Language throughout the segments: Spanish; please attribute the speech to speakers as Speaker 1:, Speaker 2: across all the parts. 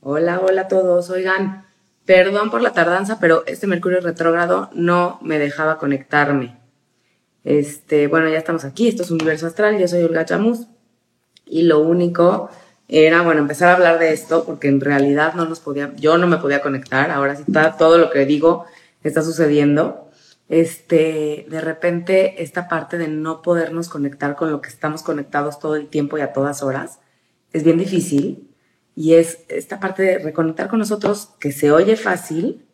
Speaker 1: Hola, hola a todos. Oigan, perdón por la tardanza, pero este Mercurio retrógrado no me dejaba conectarme. Este, bueno, ya estamos aquí. Esto es Universo Astral. Yo soy Olga Chamus. Y lo único era, bueno, empezar a hablar de esto porque en realidad no nos podía, yo no me podía conectar. Ahora sí está todo lo que digo está sucediendo. Este, de repente, esta parte de no podernos conectar con lo que estamos conectados todo el tiempo y a todas horas es bien difícil y es esta parte de reconectar con nosotros que se oye fácil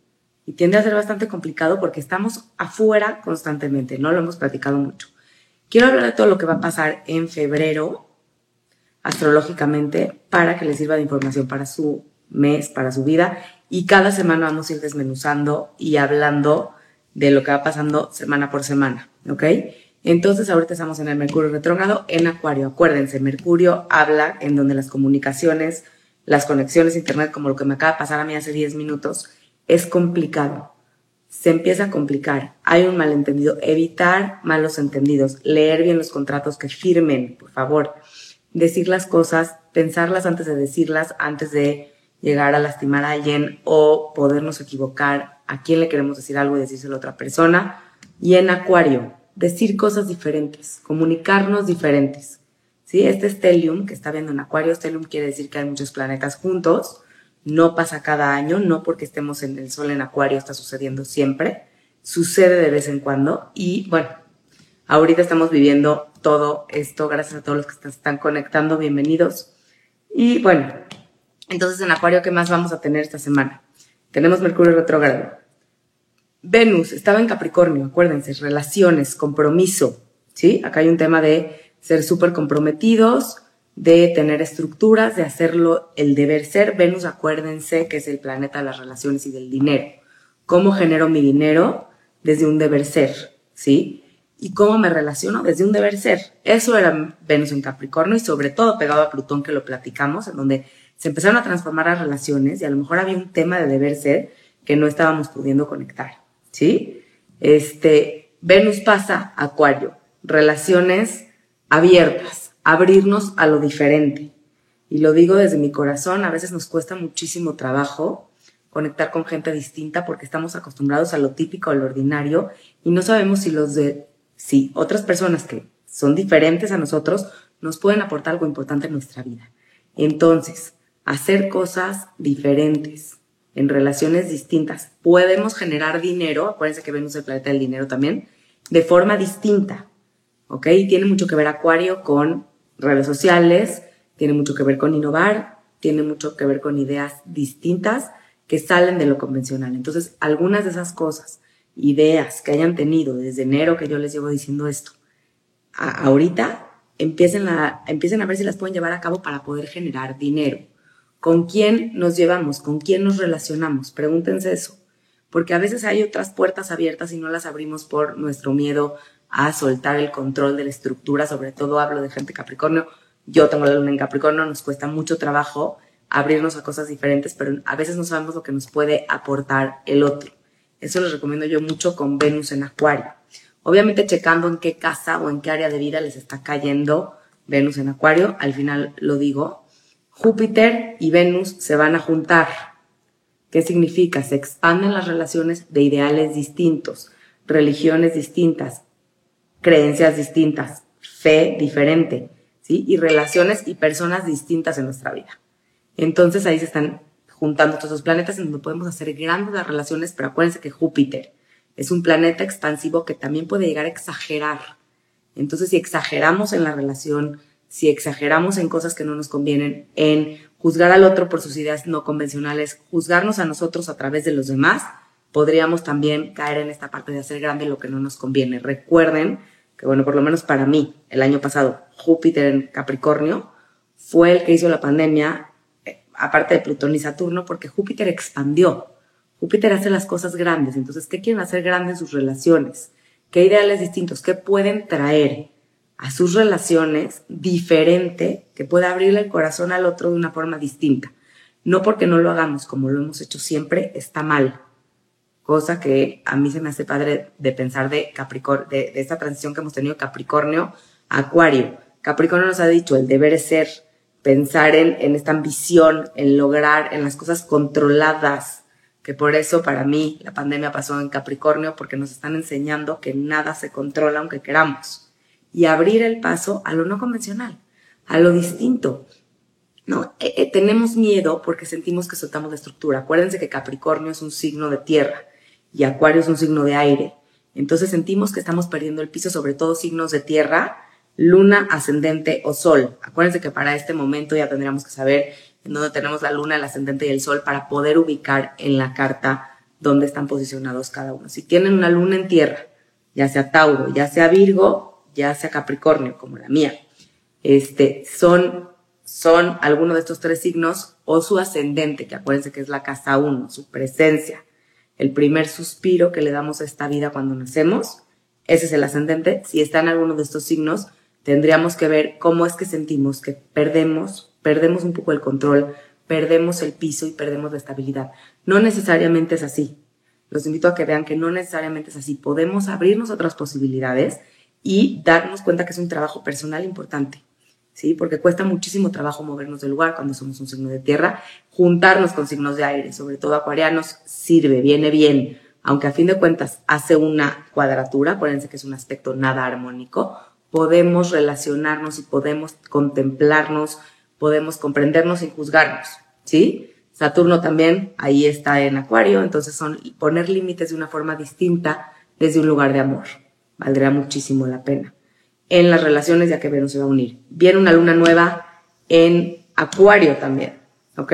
Speaker 1: y tiende a ser bastante complicado porque estamos afuera constantemente, no lo hemos platicado mucho. Quiero hablar de todo lo que va a pasar en febrero astrológicamente para que les sirva de información para su mes, para su vida y cada semana vamos a ir desmenuzando y hablando de lo que va pasando semana por semana, ¿ok? Entonces ahorita estamos en el Mercurio retrógrado en Acuario. Acuérdense, Mercurio habla en donde las comunicaciones, las conexiones Internet, como lo que me acaba de pasar a mí hace 10 minutos, es complicado. Se empieza a complicar. Hay un malentendido. Evitar malos entendidos. Leer bien los contratos que firmen, por favor. Decir las cosas, pensarlas antes de decirlas, antes de llegar a lastimar a alguien o podernos equivocar a quién le queremos decir algo y decírselo a otra persona. Y en Acuario, decir cosas diferentes, comunicarnos diferentes. ¿Sí? Este stellium que está viendo en Acuario, stellium quiere decir que hay muchos planetas juntos, no pasa cada año, no porque estemos en el Sol en Acuario está sucediendo siempre, sucede de vez en cuando y bueno, ahorita estamos viviendo todo esto, gracias a todos los que están conectando, bienvenidos. Y bueno, entonces en Acuario, ¿qué más vamos a tener esta semana? Tenemos Mercurio retrógrado. Venus estaba en Capricornio, acuérdense, relaciones, compromiso, ¿sí? Acá hay un tema de ser súper comprometidos, de tener estructuras, de hacerlo el deber ser. Venus, acuérdense que es el planeta de las relaciones y del dinero. ¿Cómo genero mi dinero? Desde un deber ser, ¿sí? ¿Y cómo me relaciono? Desde un deber ser. Eso era Venus en Capricornio y sobre todo pegado a Plutón que lo platicamos, en donde se empezaron a transformar las relaciones y a lo mejor había un tema de deber ser que no estábamos pudiendo conectar, ¿sí? Este, Venus pasa Acuario, relaciones abiertas, abrirnos a lo diferente. Y lo digo desde mi corazón, a veces nos cuesta muchísimo trabajo conectar con gente distinta porque estamos acostumbrados a lo típico, a lo ordinario, y no sabemos si los de, si otras personas que son diferentes a nosotros nos pueden aportar algo importante en nuestra vida. Entonces, hacer cosas diferentes en relaciones distintas. Podemos generar dinero, acuérdense que Venus es el planeta del dinero también, de forma distinta. ¿Ok? Tiene mucho que ver Acuario con redes sociales, tiene mucho que ver con innovar, tiene mucho que ver con ideas distintas que salen de lo convencional. Entonces, algunas de esas cosas, ideas que hayan tenido desde enero que yo les llevo diciendo esto, ahorita empiecen a, empiecen a ver si las pueden llevar a cabo para poder generar dinero. ¿Con quién nos llevamos? ¿Con quién nos relacionamos? Pregúntense eso. Porque a veces hay otras puertas abiertas y no las abrimos por nuestro miedo a soltar el control de la estructura, sobre todo hablo de gente Capricornio, yo tengo la luna en Capricornio, nos cuesta mucho trabajo abrirnos a cosas diferentes, pero a veces no sabemos lo que nos puede aportar el otro. Eso les recomiendo yo mucho con Venus en Acuario. Obviamente checando en qué casa o en qué área de vida les está cayendo Venus en Acuario, al final lo digo, Júpiter y Venus se van a juntar. ¿Qué significa? Se expanden las relaciones de ideales distintos, religiones distintas, creencias distintas, fe diferente, ¿sí? Y relaciones y personas distintas en nuestra vida. Entonces ahí se están juntando todos los planetas en donde podemos hacer grandes las relaciones, pero acuérdense que Júpiter es un planeta expansivo que también puede llegar a exagerar. Entonces, si exageramos en la relación, si exageramos en cosas que no nos convienen, en juzgar al otro por sus ideas no convencionales, juzgarnos a nosotros a través de los demás, podríamos también caer en esta parte de hacer grande lo que no nos conviene. Recuerden que bueno, por lo menos para mí, el año pasado, Júpiter en Capricornio, fue el que hizo la pandemia, eh, aparte de Plutón y Saturno, porque Júpiter expandió. Júpiter hace las cosas grandes. Entonces, ¿qué quieren hacer grandes sus relaciones? ¿Qué ideales distintos? ¿Qué pueden traer a sus relaciones diferente que pueda abrirle el corazón al otro de una forma distinta? No porque no lo hagamos como lo hemos hecho siempre, está mal cosa que a mí se me hace padre de pensar de Capricornio, de, esta transición que hemos tenido Capricornio a Acuario. Capricornio nos ha dicho el deber es ser, pensar en, en esta ambición, en lograr, en las cosas controladas, que por eso para mí la pandemia pasó en Capricornio, porque nos están enseñando que nada se controla aunque queramos, y abrir el paso a lo no convencional, a lo distinto. No, eh, eh, tenemos miedo porque sentimos que soltamos la estructura. Acuérdense que Capricornio es un signo de tierra y Acuario es un signo de aire. Entonces sentimos que estamos perdiendo el piso, sobre todo signos de tierra, luna, ascendente o sol. Acuérdense que para este momento ya tendríamos que saber en dónde tenemos la luna, el ascendente y el sol para poder ubicar en la carta dónde están posicionados cada uno. Si tienen una luna en tierra, ya sea Tauro, ya sea Virgo, ya sea Capricornio, como la mía, este, son, son alguno de estos tres signos o su ascendente, que acuérdense que es la casa uno, su presencia, el primer suspiro que le damos a esta vida cuando nacemos, ese es el ascendente. Si está en alguno de estos signos, tendríamos que ver cómo es que sentimos que perdemos, perdemos un poco el control, perdemos el piso y perdemos la estabilidad. No necesariamente es así. Los invito a que vean que no necesariamente es así. Podemos abrirnos otras posibilidades y darnos cuenta que es un trabajo personal importante. ¿Sí? Porque cuesta muchísimo trabajo movernos del lugar cuando somos un signo de tierra. Juntarnos con signos de aire, sobre todo acuarianos, sirve, viene bien. Aunque a fin de cuentas hace una cuadratura, acuérdense que es un aspecto nada armónico, podemos relacionarnos y podemos contemplarnos, podemos comprendernos sin juzgarnos, ¿sí? Saturno también ahí está en Acuario, entonces son poner límites de una forma distinta desde un lugar de amor. Valdría muchísimo la pena en las relaciones ya que Venus se va a unir. Viene una luna nueva en Acuario también, ¿ok?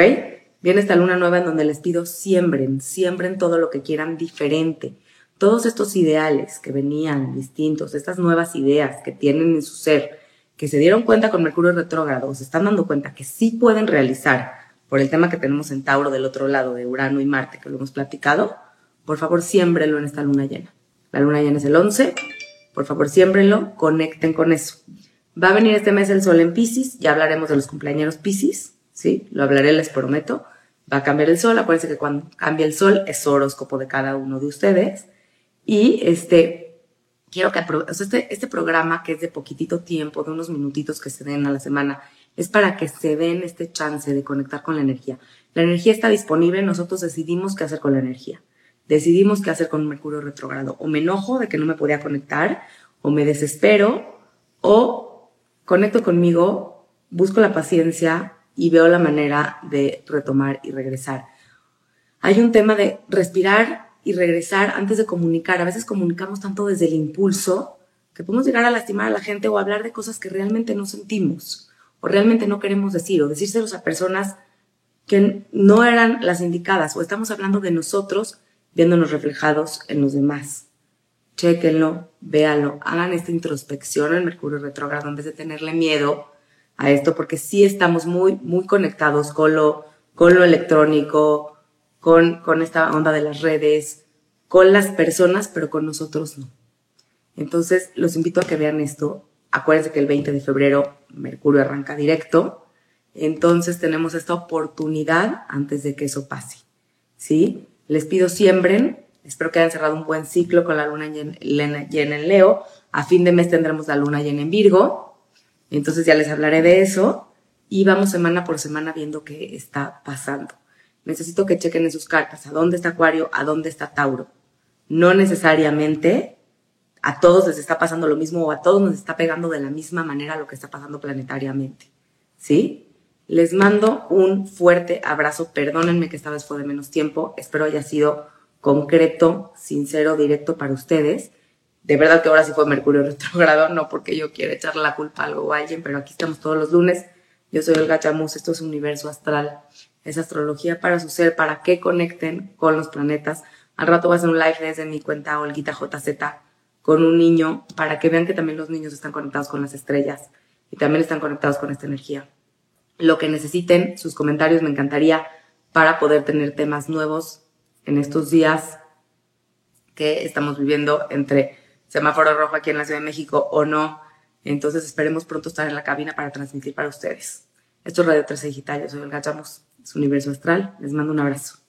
Speaker 1: Viene esta luna nueva en donde les pido siembren, siembren todo lo que quieran diferente. Todos estos ideales que venían distintos, estas nuevas ideas que tienen en su ser, que se dieron cuenta con Mercurio retrógrado, se están dando cuenta que sí pueden realizar por el tema que tenemos en Tauro del otro lado de Urano y Marte, que lo hemos platicado, por favor siémbrenlo en esta luna llena. La luna llena es el 11 por favor, siémbrenlo, conecten con eso. Va a venir este mes el sol en Pisces, ya hablaremos de los cumpleaños Pisces, ¿sí? Lo hablaré, les prometo. Va a cambiar el sol, acuérdense que cuando cambia el sol es horóscopo de cada uno de ustedes. Y este, quiero que, este, este programa que es de poquitito tiempo, de unos minutitos que se den a la semana, es para que se den este chance de conectar con la energía. La energía está disponible, nosotros decidimos qué hacer con la energía decidimos qué hacer con Mercurio retrógrado. O me enojo de que no me podía conectar, o me desespero, o conecto conmigo, busco la paciencia y veo la manera de retomar y regresar. Hay un tema de respirar y regresar antes de comunicar. A veces comunicamos tanto desde el impulso que podemos llegar a lastimar a la gente o hablar de cosas que realmente no sentimos o realmente no queremos decir o decírselos a personas que no eran las indicadas o estamos hablando de nosotros viéndonos reflejados en los demás. Chéquenlo, véanlo, hagan esta introspección en Mercurio retrógrado en vez de tenerle miedo a esto, porque sí estamos muy, muy conectados con lo, con lo electrónico, con, con esta onda de las redes, con las personas, pero con nosotros no. Entonces, los invito a que vean esto. Acuérdense que el 20 de febrero Mercurio arranca directo. Entonces tenemos esta oportunidad antes de que eso pase. ¿Sí? Les pido siembren. Espero que hayan cerrado un buen ciclo con la luna llena en Leo. A fin de mes tendremos la luna llena en Virgo. Entonces ya les hablaré de eso. Y vamos semana por semana viendo qué está pasando. Necesito que chequen en sus cartas a dónde está Acuario, a dónde está Tauro. No necesariamente a todos les está pasando lo mismo o a todos nos está pegando de la misma manera lo que está pasando planetariamente. ¿Sí? Les mando un fuerte abrazo. Perdónenme que esta vez fue de menos tiempo. Espero haya sido concreto, sincero, directo para ustedes. De verdad que ahora sí fue Mercurio retrogrado, no porque yo quiera echarle la culpa a algo o a alguien, pero aquí estamos todos los lunes. Yo soy Olga Chamus, esto es Universo Astral, es astrología para su ser, para que conecten con los planetas. Al rato voy a hacer un live desde mi cuenta Olguita JZ con un niño para que vean que también los niños están conectados con las estrellas y también están conectados con esta energía lo que necesiten, sus comentarios me encantaría para poder tener temas nuevos en estos días que estamos viviendo entre semáforo rojo aquí en la Ciudad de México o no. Entonces esperemos pronto estar en la cabina para transmitir para ustedes. Esto es Radio 13 Digital, yo soy Olga Chamos, es Universo Astral. Les mando un abrazo.